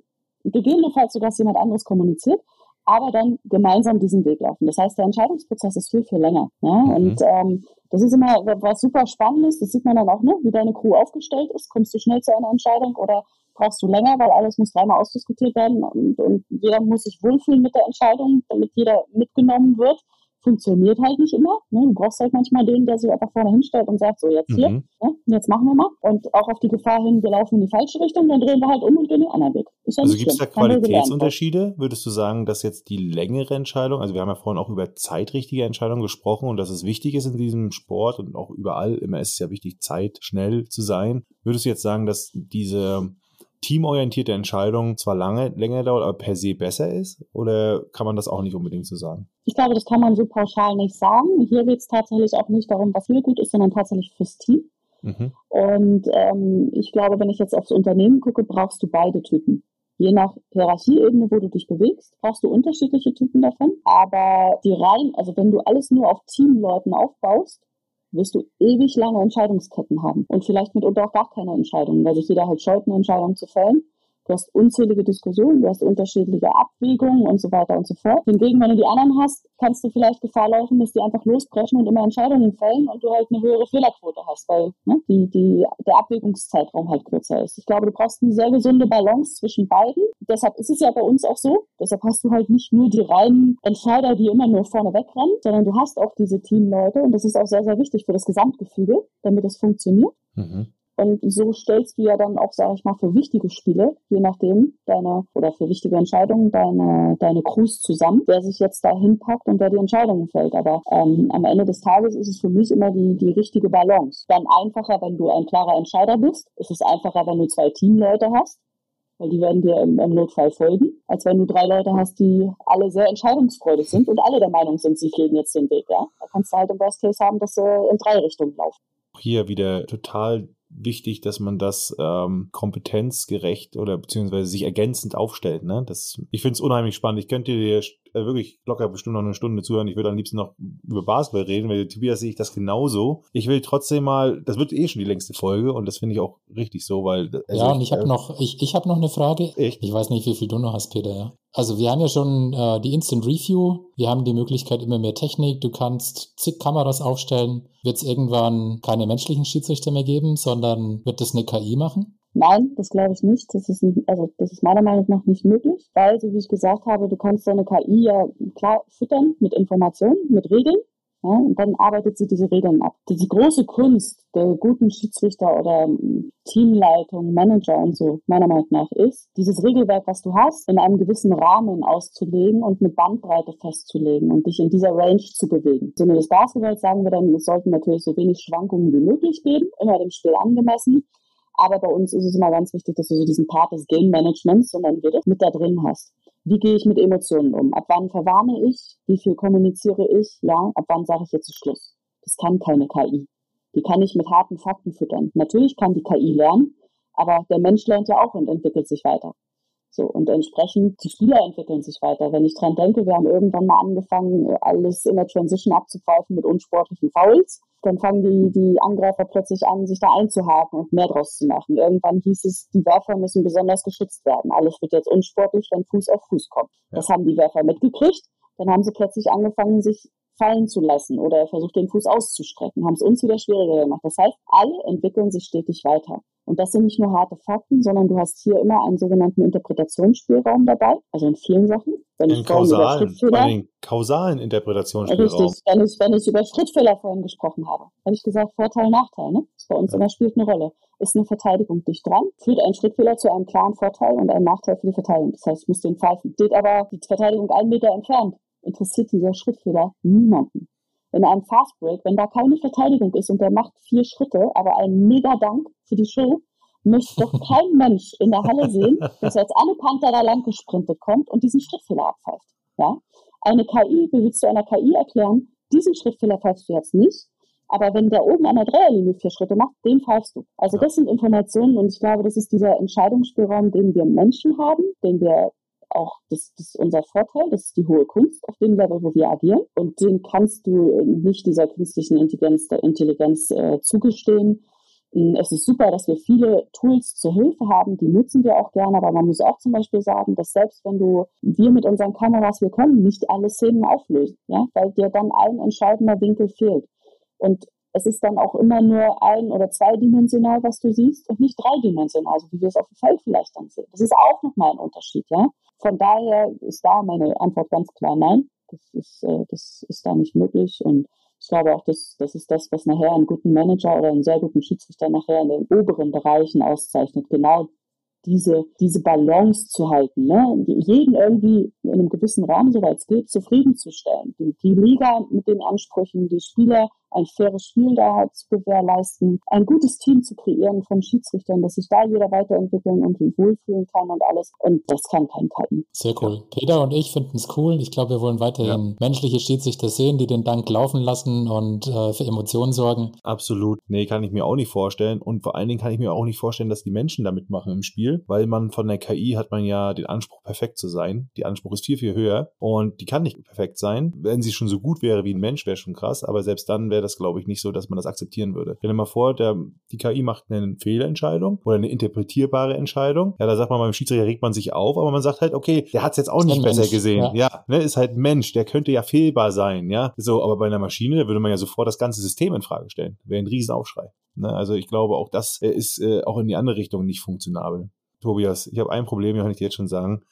gegebenenfalls sogar, dass jemand anderes kommuniziert, aber dann gemeinsam diesen Weg laufen. Das heißt, der Entscheidungsprozess ist viel, viel länger. Ja? Mhm. Und ähm, das ist immer was super Spannendes. Das sieht man dann auch, ne? wie deine Crew aufgestellt ist. Kommst du schnell zu einer Entscheidung oder brauchst du länger, weil alles muss dreimal ausdiskutiert werden und, und jeder muss sich wohlfühlen mit der Entscheidung, damit jeder mitgenommen wird funktioniert halt nicht immer. Ne? Du brauchst halt manchmal den, der sich einfach vorne hinstellt und sagt, so jetzt hier, mhm. ne? jetzt machen wir mal. Und auch auf die Gefahr hin, wir laufen in die falsche Richtung, dann drehen wir halt um und gehen den anderen Weg. Ja also gibt es da Qualitätsunterschiede? Würdest du sagen, dass jetzt die längere Entscheidung, also wir haben ja vorhin auch über zeitrichtige Entscheidungen gesprochen und dass es wichtig ist in diesem Sport und auch überall, immer ist es ja wichtig, Zeit schnell zu sein. Würdest du jetzt sagen, dass diese teamorientierte Entscheidung zwar lange, länger dauert, aber per se besser ist? Oder kann man das auch nicht unbedingt so sagen? Ich glaube, das kann man so pauschal nicht sagen. Hier geht es tatsächlich auch nicht darum, was mir gut ist, sondern tatsächlich fürs Team. Mhm. Und ähm, ich glaube, wenn ich jetzt aufs Unternehmen gucke, brauchst du beide Typen. Je nach Hierarchieebene, wo du dich bewegst, brauchst du unterschiedliche Typen davon. Aber die rein, also wenn du alles nur auf Teamleuten aufbaust, wirst du ewig lange Entscheidungsketten haben und vielleicht mitunter auch gar keine Entscheidungen, weil sich jeder halt scheut, eine Entscheidung zu fällen. Du hast unzählige Diskussionen, du hast unterschiedliche Abwägungen und so weiter und so fort. Hingegen, wenn du die anderen hast, kannst du vielleicht Gefahr laufen, dass die einfach losbrechen und immer Entscheidungen fällen und du halt eine höhere Fehlerquote hast, weil ne, die, die, der Abwägungszeitraum halt kürzer ist. Ich glaube, du brauchst eine sehr gesunde Balance zwischen beiden. Deshalb ist es ja bei uns auch so. Deshalb hast du halt nicht nur die reinen Entscheider, die immer nur vorne wegrennen, sondern du hast auch diese Teamleute und das ist auch sehr, sehr wichtig für das Gesamtgefüge, damit es funktioniert. Mhm. Und so stellst du ja dann auch, sage ich mal, für wichtige Spiele, je nachdem, deine, oder für wichtige Entscheidungen, deine, deine Crews zusammen, wer sich jetzt da hinpackt und wer die Entscheidungen fällt. Aber ähm, am Ende des Tages ist es für mich immer die, die richtige Balance. Dann einfacher, wenn du ein klarer Entscheider bist. Es ist einfacher, wenn du zwei Teamleute hast, weil die werden dir im, im Notfall folgen, als wenn du drei Leute hast, die alle sehr entscheidungsfreudig sind und alle der Meinung sind, sie gehen jetzt den Weg. Ja? Da kannst du halt im Worst Case haben, dass sie in drei Richtungen laufen. Hier wieder total wichtig, dass man das ähm, kompetenzgerecht oder beziehungsweise sich ergänzend aufstellt. Ne? Das, ich finde es unheimlich spannend. Ich könnte dir äh, wirklich locker bestimmt noch eine Stunde zuhören. Ich würde am liebsten noch über Basketball reden, weil Tobias sehe ich das genauso. Ich will trotzdem mal, das wird eh schon die längste Folge und das finde ich auch richtig so, weil. Also ja, und ich habe äh, noch, ich, ich habe noch eine Frage. Echt? Ich weiß nicht, wie viel du noch hast, Peter, ja. Also wir haben ja schon äh, die Instant Review, wir haben die Möglichkeit immer mehr Technik, du kannst zig Kameras aufstellen. Wird es irgendwann keine menschlichen Schiedsrichter mehr geben, sondern wird das eine KI machen? Nein, das glaube ich nicht. Das ist nicht, also das ist meiner Meinung nach nicht möglich, weil, so wie ich gesagt habe, du kannst deine KI ja klar füttern mit Informationen, mit Regeln. Ja, und dann arbeitet sie diese Regeln ab. Die, die große Kunst der guten Schiedsrichter oder ähm, Teamleitung, Manager und so, meiner Meinung nach, ist, dieses Regelwerk, was du hast, in einem gewissen Rahmen auszulegen und eine Bandbreite festzulegen und dich in dieser Range zu bewegen. Im Sinne des Basketballs sagen wir dann, es sollten natürlich so wenig Schwankungen wie möglich geben, immer dem Spiel angemessen. Aber bei uns ist es immer ganz wichtig, dass du so diesen Part des Game Managements, so nennen wir das, mit da drin hast. Wie gehe ich mit Emotionen um? Ab wann verwarne ich? Wie viel kommuniziere ich? Ja, ab wann sage ich jetzt Schluss? Das kann keine KI. Die kann ich mit harten Fakten füttern. Natürlich kann die KI lernen, aber der Mensch lernt ja auch und entwickelt sich weiter. So, und entsprechend, die Spieler entwickeln sich weiter. Wenn ich dran denke, wir haben irgendwann mal angefangen, alles in der Transition abzupfeifen mit unsportlichen Fouls. Dann fangen die, die Angreifer plötzlich an, sich da einzuhaken und mehr draus zu machen. Irgendwann hieß es, die Werfer müssen besonders geschützt werden. Alles wird jetzt unsportlich, wenn Fuß auf Fuß kommt. Ja. Das haben die Werfer mitgekriegt. Dann haben sie plötzlich angefangen, sich fallen zu lassen oder versucht, den Fuß auszustrecken, haben es uns wieder schwieriger gemacht. Das heißt, alle entwickeln sich stetig weiter. Und das sind nicht nur harte Fakten, sondern du hast hier immer einen sogenannten Interpretationsspielraum dabei, also in vielen Sachen. Wenn den ich kausalen, über den kausalen Interpretationsspielraum. Richtig, wenn ich, wenn ich über Schrittfehler vorhin gesprochen habe, habe ich gesagt, Vorteil, Nachteil, ne? Das bei uns ja. immer spielt eine Rolle. Ist eine Verteidigung dicht dran, führt ein Schrittfehler zu einem klaren Vorteil und ein Nachteil für die Verteidigung. Das heißt, ich muss den pfeifen. Steht aber die Verteidigung einen Meter entfernt, interessiert dieser Schrittfehler niemanden. In einem Fastbreak, wenn da keine Verteidigung ist und der macht vier Schritte, aber einen Mega-Dank für die Show, möchte doch kein Mensch in der Halle sehen, dass jetzt alle Panther da lang gesprintet kommt und diesen Schrittfehler abpfeift. Ja? Eine KI, wie willst du einer KI erklären, diesen Schrittfehler pfeifst du jetzt nicht. Aber wenn der oben an der Dreierlinie vier Schritte macht, den pfeifst du. Also das sind Informationen und ich glaube, das ist dieser Entscheidungsspielraum, den wir Menschen haben, den wir auch, das, das ist unser Vorteil, das ist die hohe Kunst auf dem Level, wo wir agieren. Und den kannst du nicht dieser künstlichen Intelligenz, der Intelligenz äh, zugestehen. Hm, es ist super, dass wir viele Tools zur Hilfe haben, die nutzen wir auch gerne, aber man muss auch zum Beispiel sagen, dass selbst wenn du, wir mit unseren Kameras, wir können nicht alle Szenen auflösen, ja, weil dir dann ein entscheidender Winkel fehlt. Und es ist dann auch immer nur ein- oder zweidimensional, was du siehst und nicht dreidimensional, so wie wir es auf dem Feld vielleicht dann sehen. Das ist auch nochmal ein Unterschied, ja. Von daher ist da meine Antwort ganz klar nein. Das ist, äh, das ist da nicht möglich und ich glaube auch, das, das ist das, was nachher einen guten Manager oder einen sehr guten Schiedsrichter nachher in den oberen Bereichen auszeichnet. Genau diese, diese Balance zu halten, ne? jeden irgendwie in einem gewissen Rahmen, soweit es geht, zufriedenzustellen. Die, die Liga mit den Ansprüchen, die Spieler ein faires Spiel da zu gewährleisten, ein gutes Team zu kreieren von Schiedsrichtern, dass sich da jeder weiterentwickeln und wohlfühlen kann und alles. Und das kann kein KI. Sehr cool. Peter und ich finden es cool. Ich glaube, wir wollen weiterhin ja. menschliche Schiedsrichter sehen, die den Dank laufen lassen und äh, für Emotionen sorgen. Absolut. Nee, kann ich mir auch nicht vorstellen. Und vor allen Dingen kann ich mir auch nicht vorstellen, dass die Menschen damit machen im Spiel, weil man von der KI hat man ja den Anspruch, perfekt zu sein. Die Anspruch ist viel, viel höher und die kann nicht perfekt sein. Wenn sie schon so gut wäre wie ein Mensch, wäre schon krass, aber selbst dann wäre das, glaube ich, nicht so, dass man das akzeptieren würde. Stell dir mal vor, der, die KI macht eine Fehlentscheidung oder eine interpretierbare Entscheidung. Ja, da sagt man beim Schiedsrichter regt man sich auf, aber man sagt halt, okay, der hat es jetzt auch nicht besser Mensch, gesehen. Ja, ja ne, ist halt Mensch, der könnte ja fehlbar sein, ja. So, aber bei einer Maschine, da würde man ja sofort das ganze System in Frage stellen. Wäre ein Riesenaufschrei. Ne? Also ich glaube, auch das äh, ist äh, auch in die andere Richtung nicht funktionabel. Tobias, ich habe ein Problem, kann ich dir jetzt schon sagen.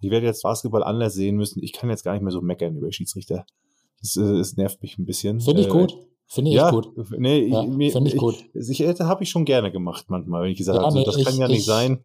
Ich werde jetzt Basketball anders sehen müssen. Ich kann jetzt gar nicht mehr so meckern über Schiedsrichter. Das, äh, das nervt mich ein bisschen. Finde ich äh, gut. Finde ich ja, gut. Nee, ja, finde ich gut. Ich, ich, habe ich schon gerne gemacht manchmal, wenn ich gesagt ja, habe, nee, das ich, kann ja nicht sein.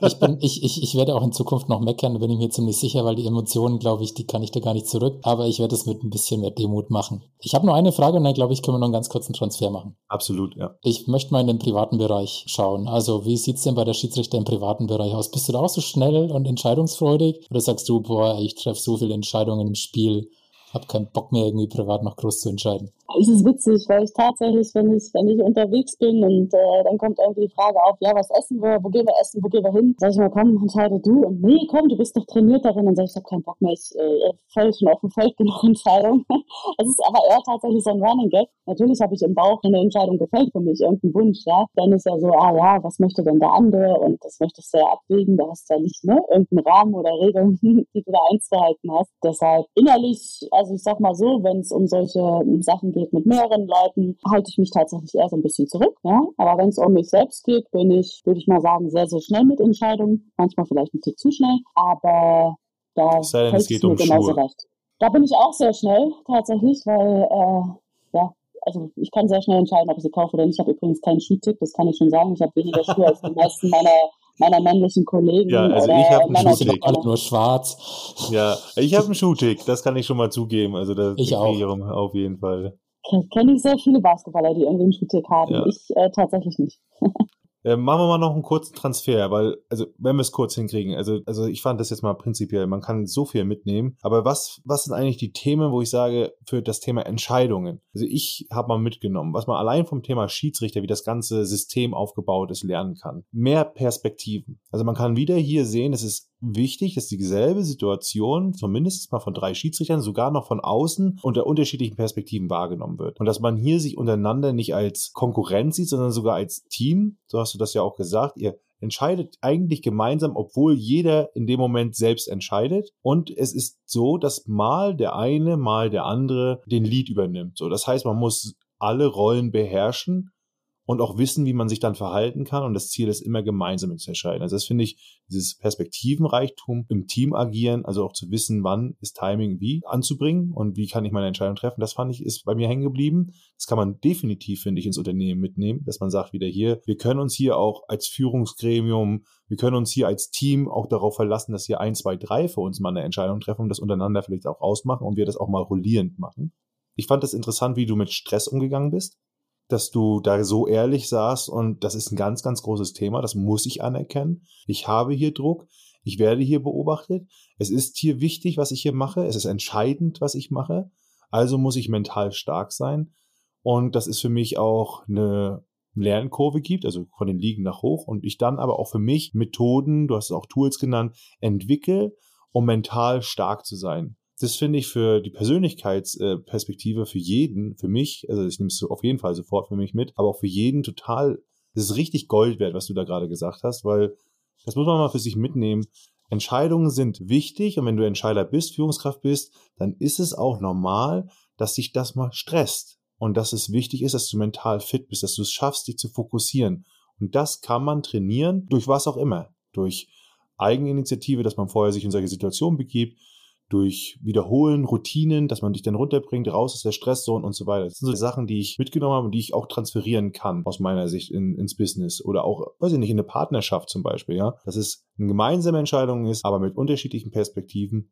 ich, bin, ich, ich, ich werde auch in Zukunft noch meckern, bin ich mir ziemlich sicher, weil die Emotionen, glaube ich, die kann ich da gar nicht zurück. Aber ich werde es mit ein bisschen mehr Demut machen. Ich habe nur eine Frage und dann, glaube ich, können wir noch einen ganz kurzen Transfer machen. Absolut, ja. Ich möchte mal in den privaten Bereich schauen. Also, wie sieht's denn bei der Schiedsrichter im privaten Bereich aus? Bist du da auch so schnell und entscheidungsfreudig? Oder sagst du, boah, ich treffe so viele Entscheidungen im Spiel, habe keinen Bock mehr, irgendwie privat noch groß zu entscheiden? Es ist witzig, weil ich tatsächlich, wenn ich, wenn ich unterwegs bin und äh, dann kommt irgendwie die Frage auf, ja, was essen wir, wo gehen wir essen, wo gehen wir hin? Sag ich mal, komm, entscheide du. Und nee, komm, du bist doch trainiert darin. Dann sag ich, ich habe keinen Bock mehr, ich äh, fällt schon auf dem Feld genug Entscheidung. Es ist aber eher tatsächlich so ein Running Gag. Natürlich habe ich im Bauch eine Entscheidung gefällt für mich, irgendein Wunsch, ja. Dann ist ja so, ah ja, was möchte denn der andere? Und das möchtest du ja abwägen, da hast du ja nicht, ne, irgendeinen Rahmen oder Regeln, die du da einzuhalten hast. Deshalb innerlich, also ich sag mal so, wenn es um solche Sachen geht mit mehreren Leuten, halte ich mich tatsächlich eher so ein bisschen zurück. Ja? Aber wenn es um mich selbst geht, bin ich, würde ich mal sagen, sehr, sehr schnell mit Entscheidungen. Manchmal vielleicht ein Tick zu schnell, aber da sei denn, es geht um genauso Schuhe. recht. Da bin ich auch sehr schnell tatsächlich, weil äh, ja, also ich kann sehr schnell entscheiden, ob ich sie kaufe oder nicht. Ich habe übrigens keinen Schuhtick, das kann ich schon sagen. Ich habe weniger Schuhe als die meisten meiner meiner männlichen Kollegen. Ja, also ich habe einen Schuhtick. Alle nur schwarz. Ja, ich habe einen Schuhtick, das kann ich schon mal zugeben. Also das ich auch. auf jeden Fall kenne ich sehr viele Basketballer, die irgendwie einen Schuhtick haben. Ja. Ich äh, tatsächlich nicht. Äh, machen wir mal noch einen kurzen Transfer, weil, also, wenn wir es kurz hinkriegen, also, also ich fand das jetzt mal prinzipiell, man kann so viel mitnehmen, aber was, was sind eigentlich die Themen, wo ich sage, für das Thema Entscheidungen? Also ich habe mal mitgenommen, was man allein vom Thema Schiedsrichter, wie das ganze System aufgebaut ist, lernen kann. Mehr Perspektiven. Also man kann wieder hier sehen, es ist wichtig, dass dieselbe Situation zumindest mal von drei Schiedsrichtern, sogar noch von außen unter unterschiedlichen Perspektiven wahrgenommen wird. Und dass man hier sich untereinander nicht als Konkurrenz sieht, sondern sogar als Team. So hast du das ja auch gesagt. Ihr entscheidet eigentlich gemeinsam, obwohl jeder in dem Moment selbst entscheidet. Und es ist so, dass mal der eine, mal der andere den Lead übernimmt. So, das heißt, man muss alle Rollen beherrschen und auch wissen, wie man sich dann verhalten kann. Und das Ziel ist immer gemeinsam zu entscheiden. Also das finde ich, dieses Perspektivenreichtum im Team agieren, also auch zu wissen, wann ist Timing wie anzubringen und wie kann ich meine Entscheidung treffen, das fand ich, ist bei mir hängen geblieben. Das kann man definitiv, finde ich, ins Unternehmen mitnehmen, dass man sagt wieder hier, wir können uns hier auch als Führungsgremium, wir können uns hier als Team auch darauf verlassen, dass hier ein, zwei, drei für uns mal eine Entscheidung treffen und das untereinander vielleicht auch ausmachen und wir das auch mal rollierend machen. Ich fand das interessant, wie du mit Stress umgegangen bist dass du da so ehrlich saßt und das ist ein ganz, ganz großes Thema. Das muss ich anerkennen. Ich habe hier Druck. Ich werde hier beobachtet. Es ist hier wichtig, was ich hier mache. Es ist entscheidend, was ich mache. Also muss ich mental stark sein. Und das ist für mich auch eine Lernkurve gibt, also von den Liegen nach hoch. Und ich dann aber auch für mich Methoden, du hast es auch Tools genannt, entwickle, um mental stark zu sein. Das finde ich für die Persönlichkeitsperspektive für jeden, für mich, also ich nehme es auf jeden Fall sofort für mich mit, aber auch für jeden total, das ist richtig Gold wert, was du da gerade gesagt hast, weil das muss man mal für sich mitnehmen. Entscheidungen sind wichtig und wenn du Entscheider bist, Führungskraft bist, dann ist es auch normal, dass sich das mal stresst und dass es wichtig ist, dass du mental fit bist, dass du es schaffst, dich zu fokussieren. Und das kann man trainieren durch was auch immer. Durch Eigeninitiative, dass man vorher sich in solche Situationen begibt, durch Wiederholen, Routinen, dass man dich dann runterbringt, raus aus der Stresszone und so weiter. Das sind so Sachen, die ich mitgenommen habe und die ich auch transferieren kann aus meiner Sicht in, ins Business oder auch, weiß ich nicht, in eine Partnerschaft zum Beispiel, ja. Dass es eine gemeinsame Entscheidung ist, aber mit unterschiedlichen Perspektiven,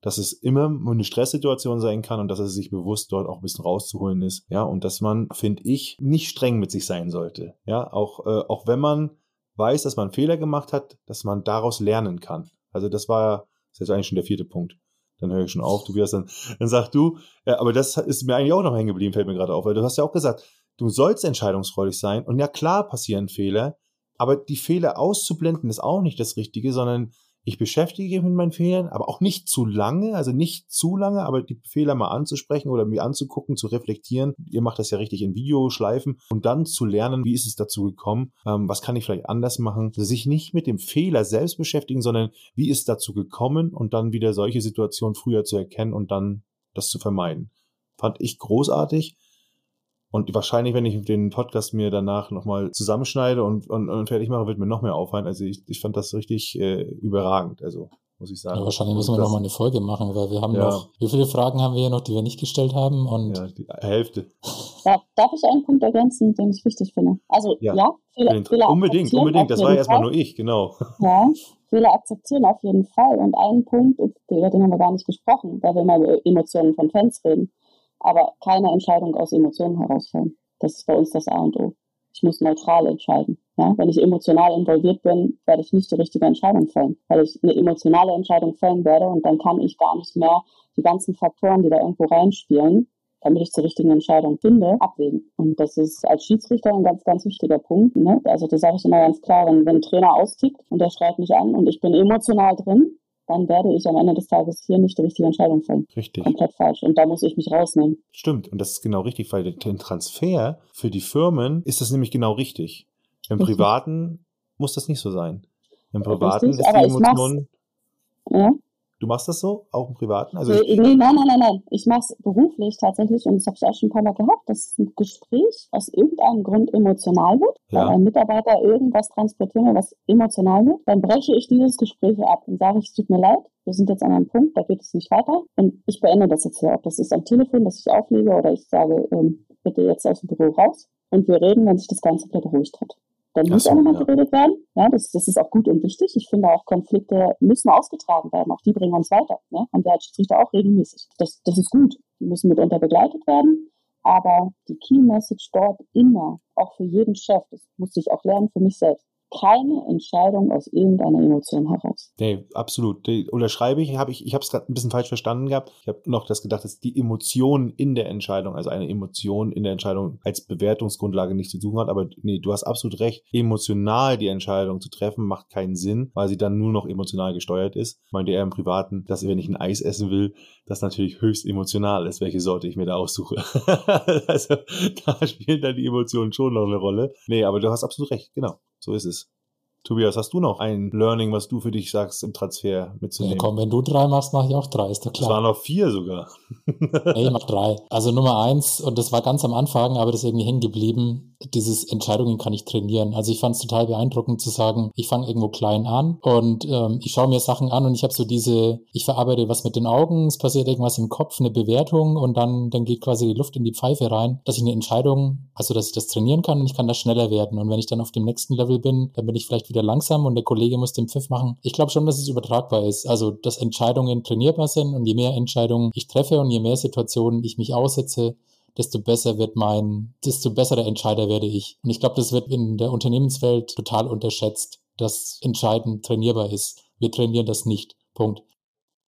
dass es immer eine Stresssituation sein kann und dass es sich bewusst dort auch ein bisschen rauszuholen ist, ja, und dass man, finde ich, nicht streng mit sich sein sollte, ja, auch, äh, auch wenn man weiß, dass man Fehler gemacht hat, dass man daraus lernen kann. Also das war, das ist eigentlich schon der vierte Punkt dann höre ich schon auf, Tobias, dann, dann sag du, ja, äh, aber das ist mir eigentlich auch noch hängen geblieben, fällt mir gerade auf, weil du hast ja auch gesagt, du sollst entscheidungsfreudig sein. Und ja klar passieren Fehler, aber die Fehler auszublenden ist auch nicht das Richtige, sondern ich beschäftige mich mit meinen Fehlern, aber auch nicht zu lange, also nicht zu lange, aber die Fehler mal anzusprechen oder mir anzugucken, zu reflektieren. Ihr macht das ja richtig in Videoschleifen und dann zu lernen, wie ist es dazu gekommen, ähm, was kann ich vielleicht anders machen, also sich nicht mit dem Fehler selbst beschäftigen, sondern wie ist es dazu gekommen und dann wieder solche Situationen früher zu erkennen und dann das zu vermeiden. Fand ich großartig. Und wahrscheinlich, wenn ich den Podcast mir danach nochmal zusammenschneide und, und, und, fertig mache, wird mir noch mehr auffallen. Also ich, ich fand das richtig äh, überragend. Also muss ich sagen. Ja, wahrscheinlich müssen wir nochmal eine Folge machen, weil wir haben ja. noch, wie viele Fragen haben wir hier noch, die wir nicht gestellt haben? Und ja, die Hälfte. Ja, darf ich einen Punkt ergänzen, den ich wichtig finde? Also ja, ja Fehler, Fehler Unbedingt, unbedingt. Das war ja erstmal nur ich, genau. Ja, Fehler akzeptieren auf jeden Fall. Und einen Punkt, über den haben wir gar nicht gesprochen, weil wir mal über Emotionen von Fans reden aber keine Entscheidung aus Emotionen herausfallen. Das ist bei uns das A und O. Ich muss neutral entscheiden. Ja? Wenn ich emotional involviert bin, werde ich nicht die richtige Entscheidung fällen, weil ich eine emotionale Entscheidung fällen werde und dann kann ich gar nicht mehr die ganzen Faktoren, die da irgendwo reinspielen, damit ich zur richtigen Entscheidung finde, abwägen. Und das ist als Schiedsrichter ein ganz, ganz wichtiger Punkt. Ne? Also das sage ich immer ganz klar, wenn, wenn ein Trainer austickt und der schreit mich an und ich bin emotional drin, dann werde ich am Ende des Tages hier nicht die richtige Entscheidung fällen. Richtig. Komplett falsch. Und da muss ich mich rausnehmen. Stimmt. Und das ist genau richtig, weil den Transfer für die Firmen ist das nämlich genau richtig. Im. Privaten muss das nicht so sein. Im Privaten richtig, ist die Emotion. Ja? Du machst das so, auch im Privaten? Also nee, nee, nein, nein, nein, nein. Ich mache es beruflich tatsächlich und das habe ich auch schon ein paar Mal gehabt, dass ein Gespräch aus irgendeinem Grund emotional wird, ja. weil ein Mitarbeiter irgendwas transportieren will, was emotional wird. Dann breche ich dieses Gespräch ab und sage, es tut mir leid, wir sind jetzt an einem Punkt, da geht es nicht weiter und ich beende das jetzt hier. Ob das ist am Telefon, dass ich auflege oder ich sage, ähm, bitte jetzt aus dem Büro raus und wir reden, wenn sich das Ganze wieder beruhigt hat. Dann muss so, auch nochmal ja. geredet werden. Ja, das, das ist auch gut und wichtig. Ich finde auch, Konflikte müssen ausgetragen werden. Auch die bringen uns weiter. Ja? Haben wir als Schiedsrichter auch regelmäßig. Das, das ist gut. Die müssen mitunter begleitet werden. Aber die Key Message dort immer, auch für jeden Chef, das muss ich auch lernen für mich selbst keine Entscheidung aus irgendeiner Emotion heraus. Nee, absolut. Die unterschreibe ich. Hab ich ich habe es gerade ein bisschen falsch verstanden gehabt. Ich habe noch das gedacht, dass die Emotion in der Entscheidung, also eine Emotion in der Entscheidung als Bewertungsgrundlage nichts zu tun hat. Aber nee, du hast absolut recht. Emotional die Entscheidung zu treffen, macht keinen Sinn, weil sie dann nur noch emotional gesteuert ist. Ich meine im Privaten, dass wenn ich ein Eis essen will, das natürlich höchst emotional ist, welche Sorte ich mir da aussuche. also da spielen dann die Emotionen schon noch eine Rolle. Nee, aber du hast absolut recht. Genau. So ist es. Tobias, hast du noch ein Learning, was du für dich sagst, im Transfer mitzunehmen? Ja, komm, wenn du drei machst, mache ich auch drei, ist doch klar. Es waren noch vier sogar. nee, ich mach drei. Also Nummer eins, und das war ganz am Anfang, aber das ist irgendwie hängen geblieben, dieses Entscheidungen kann ich trainieren. Also ich fand es total beeindruckend zu sagen, ich fange irgendwo klein an und ähm, ich schaue mir Sachen an und ich habe so diese, ich verarbeite was mit den Augen, es passiert irgendwas im Kopf, eine Bewertung und dann, dann geht quasi die Luft in die Pfeife rein, dass ich eine Entscheidung, also dass ich das trainieren kann und ich kann da schneller werden. Und wenn ich dann auf dem nächsten Level bin, dann bin ich vielleicht wieder langsam und der Kollege muss den Pfiff machen. Ich glaube schon, dass es übertragbar ist. Also dass Entscheidungen trainierbar sind und je mehr Entscheidungen ich treffe und je mehr Situationen ich mich aussetze, desto besser wird mein, desto besser der Entscheider werde ich. Und ich glaube, das wird in der Unternehmenswelt total unterschätzt, dass Entscheiden trainierbar ist. Wir trainieren das nicht. Punkt.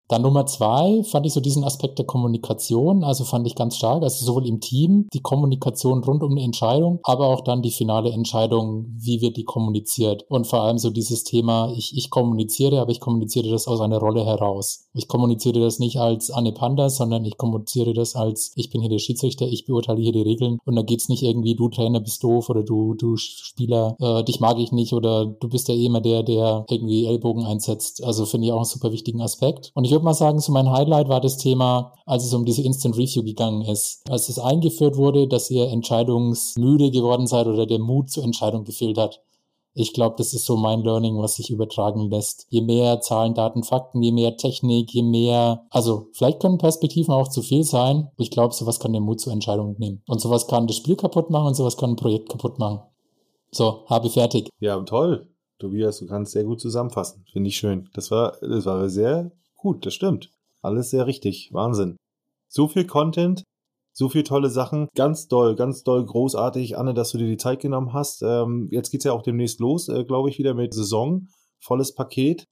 Dann Nummer zwei fand ich so diesen Aspekt der Kommunikation, also fand ich ganz stark, also sowohl im Team die Kommunikation rund um eine Entscheidung, aber auch dann die finale Entscheidung, wie wird die kommuniziert und vor allem so dieses Thema, ich, ich kommuniziere, aber ich kommuniziere das aus einer Rolle heraus. Ich kommuniziere das nicht als Anne Panda, sondern ich kommuniziere das als, ich bin hier der Schiedsrichter, ich beurteile hier die Regeln und da geht's nicht irgendwie, du Trainer bist doof oder du, du Spieler, äh, dich mag ich nicht oder du bist ja eh immer der, der irgendwie Ellbogen einsetzt. Also finde ich auch einen super wichtigen Aspekt. Und ich würde mal sagen, so mein Highlight war das Thema, als es um diese Instant Review gegangen ist. Als es eingeführt wurde, dass ihr entscheidungsmüde geworden seid oder der Mut zur Entscheidung gefehlt hat. Ich glaube, das ist so mein Learning, was sich übertragen lässt. Je mehr Zahlen, Daten, Fakten, je mehr Technik, je mehr, also vielleicht können Perspektiven auch zu viel sein. Ich glaube, sowas kann den Mut zur Entscheidung nehmen. Und sowas kann das Spiel kaputt machen und sowas kann ein Projekt kaputt machen. So, habe fertig. Ja, toll. Tobias, du kannst sehr gut zusammenfassen. Finde ich schön. Das war, das war sehr gut, das stimmt. Alles sehr richtig. Wahnsinn. So viel Content, so viel tolle Sachen. Ganz doll, ganz doll, großartig, Anne, dass du dir die Zeit genommen hast. Ähm, jetzt geht's ja auch demnächst los, äh, glaube ich, wieder mit Saison. Volles Paket,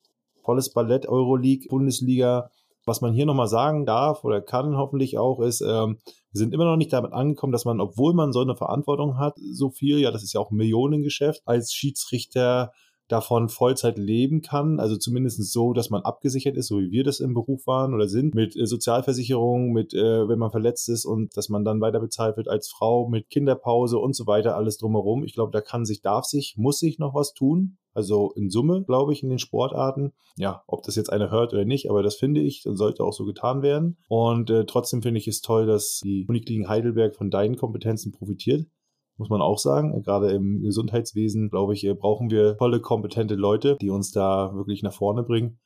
volles Ballett, Euroleague, Bundesliga. Was man hier nochmal sagen darf oder kann hoffentlich auch, ist, ähm, wir sind immer noch nicht damit angekommen, dass man, obwohl man so eine Verantwortung hat, so viel, ja, das ist ja auch ein Millionengeschäft, als Schiedsrichter davon Vollzeit leben kann. Also zumindest so, dass man abgesichert ist, so wie wir das im Beruf waren oder sind, mit äh, Sozialversicherung, mit, äh, wenn man verletzt ist und dass man dann weiter bezahlt wird als Frau, mit Kinderpause und so weiter, alles drumherum. Ich glaube, da kann sich, darf sich, muss sich noch was tun. Also in Summe, glaube ich, in den Sportarten. Ja, ob das jetzt einer hört oder nicht, aber das finde ich und sollte auch so getan werden. Und äh, trotzdem finde ich es toll, dass die Uniklinik Heidelberg von deinen Kompetenzen profitiert muss man auch sagen. Gerade im Gesundheitswesen, glaube ich, brauchen wir tolle, kompetente Leute, die uns da wirklich nach vorne bringen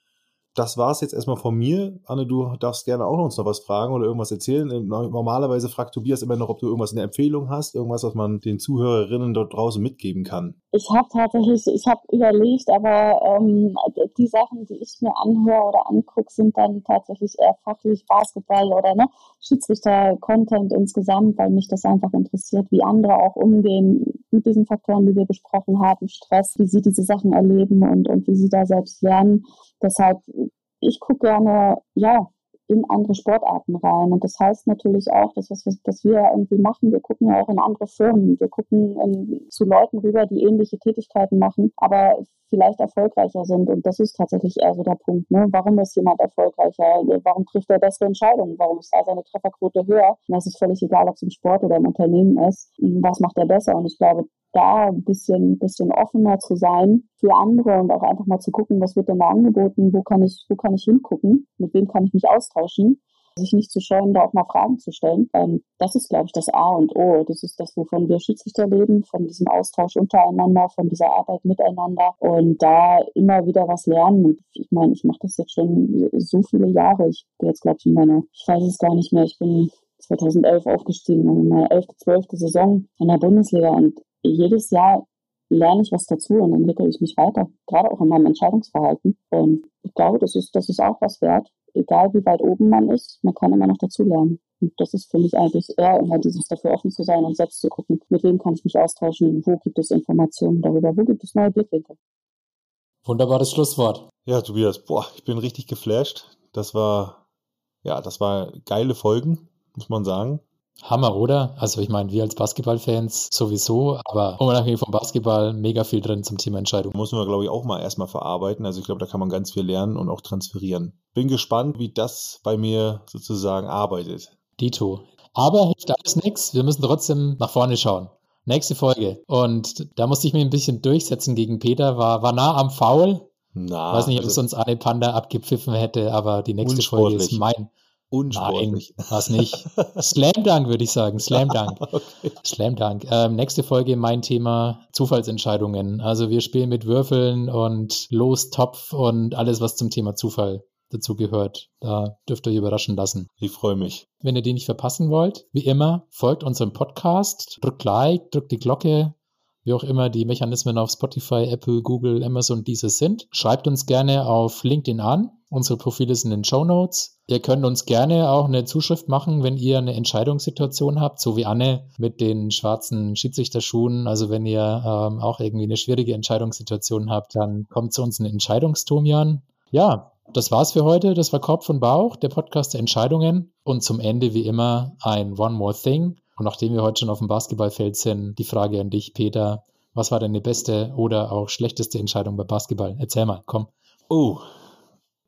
das war es jetzt erstmal von mir. Anne, du darfst gerne auch uns noch was fragen oder irgendwas erzählen. Ähm, normalerweise fragt Tobias immer noch, ob du irgendwas in der Empfehlung hast, irgendwas, was man den Zuhörerinnen dort draußen mitgeben kann. Ich habe tatsächlich, ich habe überlegt, aber ähm, die Sachen, die ich mir anhöre oder angucke, sind dann tatsächlich eher fachlich Basketball oder ne, Schiedsrichter-Content insgesamt, weil mich das einfach interessiert, wie andere auch umgehen mit diesen Faktoren, die wir besprochen haben, Stress, wie sie diese Sachen erleben und, und wie sie da selbst lernen. Deshalb, ich gucke gerne, ja, in andere Sportarten rein. Und das heißt natürlich auch, dass was, was wir irgendwie machen, wir gucken ja auch in andere Firmen. Wir gucken in, zu Leuten rüber, die ähnliche Tätigkeiten machen, aber vielleicht erfolgreicher sind. Und das ist tatsächlich eher so der Punkt. Ne? Warum ist jemand erfolgreicher? Warum trifft er bessere Entscheidungen? Warum ist da seine Trefferquote höher? Und das ist völlig egal, ob es im Sport oder im Unternehmen ist. Was macht er besser? Und ich glaube, da ein bisschen, bisschen offener zu sein für andere und auch einfach mal zu gucken, was wird denn da angeboten, wo kann ich, wo kann ich hingucken, mit wem kann ich mich austauschen, sich nicht zu scheuen, da auch mal Fragen zu stellen. Ähm, das ist, glaube ich, das A und O. Das ist das, wovon wir Schiedsrichter leben, von diesem Austausch untereinander, von dieser Arbeit miteinander und da immer wieder was lernen. Und ich meine, ich mache das jetzt schon so viele Jahre. Ich bin jetzt, glaube ich, in meiner, ich weiß es gar nicht mehr, ich bin 2011 aufgestiegen in meiner 11., 12. Saison in der Bundesliga und jedes Jahr lerne ich was dazu und entwickle ich mich weiter, gerade auch in meinem Entscheidungsverhalten. Und ich glaube, das ist, das ist auch was wert, egal wie weit oben man ist, man kann immer noch dazu lernen. Und das ist für mich eigentlich eher immer dieses dafür offen zu sein und selbst zu gucken, mit wem kann ich mich austauschen, wo gibt es Informationen darüber, wo gibt es neue Blickwinkel. Wunderbares Schlusswort. Ja, Tobias, boah, ich bin richtig geflasht. Das war, ja, das war geile Folgen, muss man sagen. Hammer, oder? Also ich meine, wir als Basketballfans sowieso, aber unabhängig vom Basketball mega viel drin zum Thema Entscheidung. Muss man, glaube ich, auch mal erstmal verarbeiten. Also ich glaube, da kann man ganz viel lernen und auch transferieren. Bin gespannt, wie das bei mir sozusagen arbeitet. Dito. Aber hilft alles nichts. Wir müssen trotzdem nach vorne schauen. Nächste Folge. Und da musste ich mich ein bisschen durchsetzen gegen Peter. War, war nah am Foul. Na, Weiß nicht, ob also es uns eine Panda abgepfiffen hätte, aber die nächste Folge ist mein, Unsportlich. Nein, was nicht. Slam Dunk würde ich sagen. Slam Dunk. okay. Slam Dunk. Ähm, nächste Folge mein Thema Zufallsentscheidungen. Also wir spielen mit Würfeln und Lostopf und alles, was zum Thema Zufall dazu gehört. Da dürft ihr euch überraschen lassen. Ich freue mich. Wenn ihr die nicht verpassen wollt, wie immer, folgt unserem Podcast, drückt Like, drückt die Glocke, wie auch immer die Mechanismen auf Spotify, Apple, Google, Amazon diese sind. Schreibt uns gerne auf LinkedIn an. Unsere Profile sind in den Show Notes. Ihr könnt uns gerne auch eine Zuschrift machen, wenn ihr eine Entscheidungssituation habt, so wie Anne mit den schwarzen Schiedsrichterschuhen. Also wenn ihr ähm, auch irgendwie eine schwierige Entscheidungssituation habt, dann kommt zu uns ein Entscheidungstomian. Ja, das war's für heute. Das war Kopf und Bauch, der Podcast der Entscheidungen. Und zum Ende wie immer ein One More Thing. Und nachdem wir heute schon auf dem Basketballfeld sind, die Frage an dich, Peter. Was war deine beste oder auch schlechteste Entscheidung bei Basketball? Erzähl mal, komm. Oh,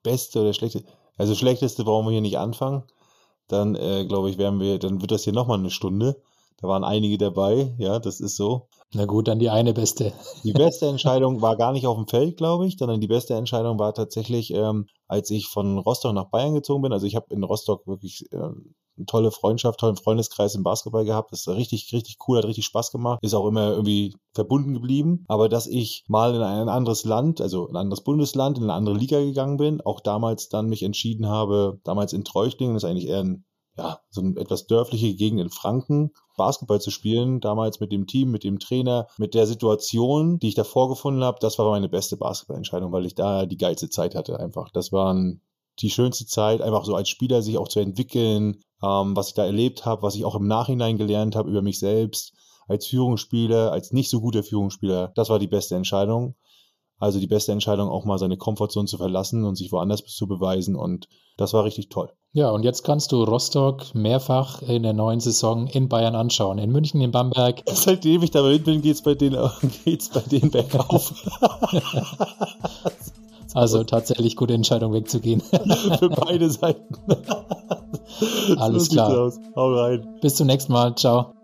beste oder schlechteste? Also schlechteste brauchen wir hier nicht anfangen. Dann äh, glaube ich, werden wir, dann wird das hier nochmal eine Stunde. Da waren einige dabei, ja, das ist so. Na gut, dann die eine beste. Die beste Entscheidung war gar nicht auf dem Feld, glaube ich, sondern die beste Entscheidung war tatsächlich, ähm, als ich von Rostock nach Bayern gezogen bin. Also ich habe in Rostock wirklich äh, eine tolle Freundschaft, tollen Freundeskreis im Basketball gehabt. Das ist richtig, richtig cool, hat richtig Spaß gemacht. Ist auch immer irgendwie verbunden geblieben. Aber dass ich mal in ein anderes Land, also ein anderes Bundesland, in eine andere Liga gegangen bin, auch damals dann mich entschieden habe, damals in Treuchtlingen, das ist eigentlich eher ein ja, so eine etwas dörfliche Gegend in Franken, Basketball zu spielen, damals mit dem Team, mit dem Trainer, mit der Situation, die ich da vorgefunden habe, das war meine beste Basketballentscheidung, weil ich da die geilste Zeit hatte einfach. Das waren die schönste Zeit, einfach so als Spieler sich auch zu entwickeln, ähm, was ich da erlebt habe, was ich auch im Nachhinein gelernt habe über mich selbst als Führungsspieler, als nicht so guter Führungsspieler. Das war die beste Entscheidung. Also die beste Entscheidung, auch mal seine Komfortzone zu verlassen und sich woanders zu beweisen. Und das war richtig toll. Ja, und jetzt kannst du Rostock mehrfach in der neuen Saison in Bayern anschauen. In München, in Bamberg. Seitdem ich da bin, geht es bei denen, geht's bei denen bergauf. also tatsächlich gute Entscheidung wegzugehen. Für beide Seiten. Alles klar. Hau rein. Bis zum nächsten Mal. Ciao.